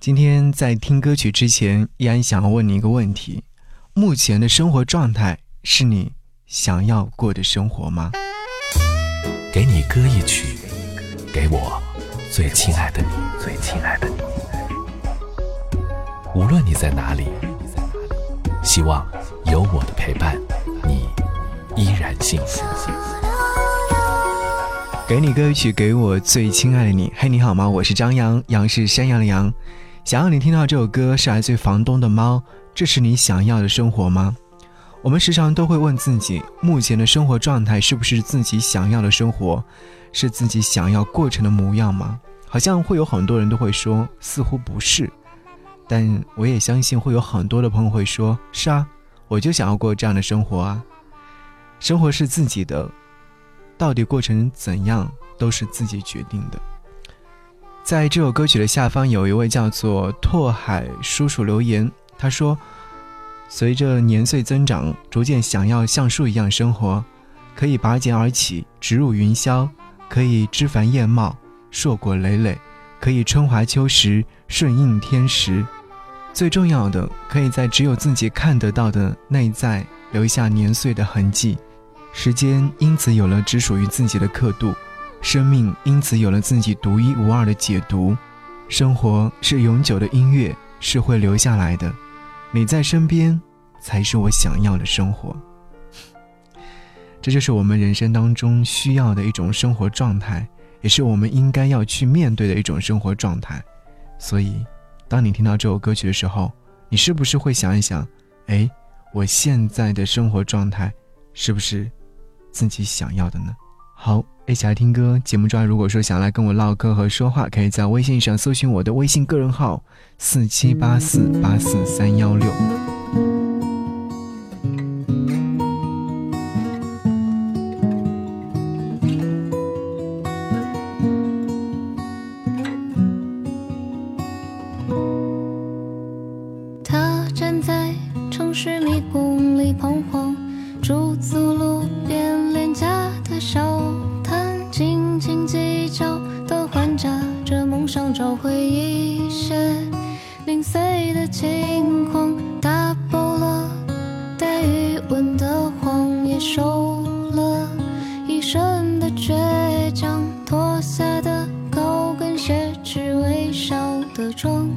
今天在听歌曲之前，依然想要问你一个问题：目前的生活状态是你想要过的生活吗？给你歌一曲，给我最亲爱的你，最亲爱的你。无论你在哪里，希望有我的陪伴，你依然幸福。给你歌曲，给我最亲爱的你。嘿，你好吗？我是张扬，杨是山羊的羊。想要你听到这首歌是来自于房东的猫。这是你想要的生活吗？我们时常都会问自己，目前的生活状态是不是自己想要的生活，是自己想要过程的模样吗？好像会有很多人都会说，似乎不是。但我也相信会有很多的朋友会说，是啊，我就想要过这样的生活啊。生活是自己的。到底过程怎样，都是自己决定的。在这首歌曲的下方，有一位叫做拓海叔叔留言，他说：“随着年岁增长，逐渐想要像树一样生活，可以拔节而起，直入云霄；可以枝繁叶茂，硕果累累；可以春华秋实，顺应天时。最重要的，可以在只有自己看得到的内在留下年岁的痕迹。”时间因此有了只属于自己的刻度，生命因此有了自己独一无二的解读。生活是永久的音乐，是会留下来的。你在身边，才是我想要的生活。这就是我们人生当中需要的一种生活状态，也是我们应该要去面对的一种生活状态。所以，当你听到这首歌曲的时候，你是不是会想一想：哎，我现在的生活状态是不是？自己想要的呢？好，一起来听歌。节目中，如果说想来跟我唠嗑和说话，可以在微信上搜寻我的微信个人号：四七八四八四三幺六。他站在城市迷宫里彷徨，驻足想找回一些零碎的轻狂，打破了带余温的谎，也收了一身的倔强，脱下的高跟鞋，只微笑的妆，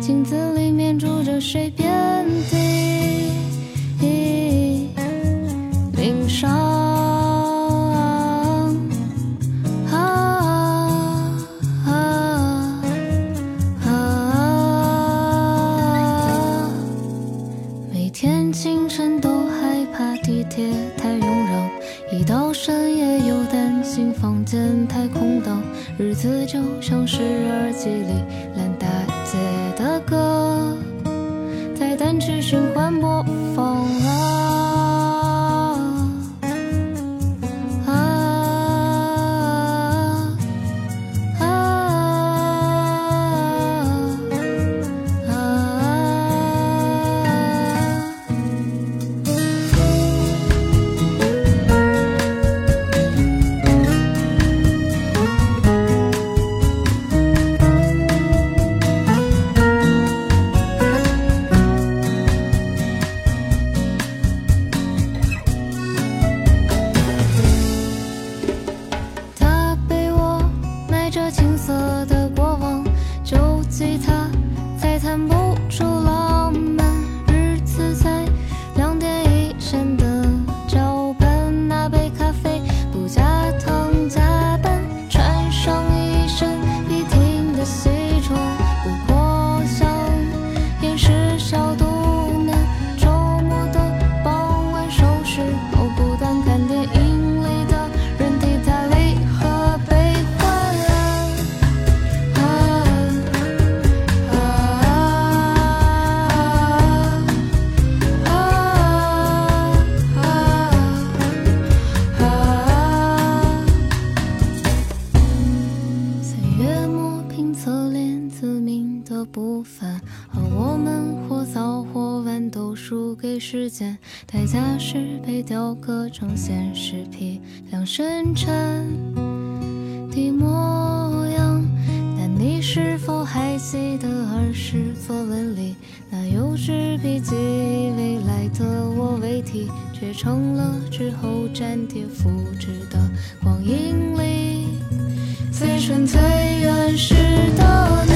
镜子里面住着谁遍地间太空荡日子就像是耳机里烂大街的歌，在单曲循环播放了。自命的不凡，而我们或早或晚都输给时间代价是被雕刻成现实批量生产的模样，但你是否还？记得儿时作文里那幼稚笔记，未来的我为题，却成了之后粘贴复制的光阴里最纯粹原始的。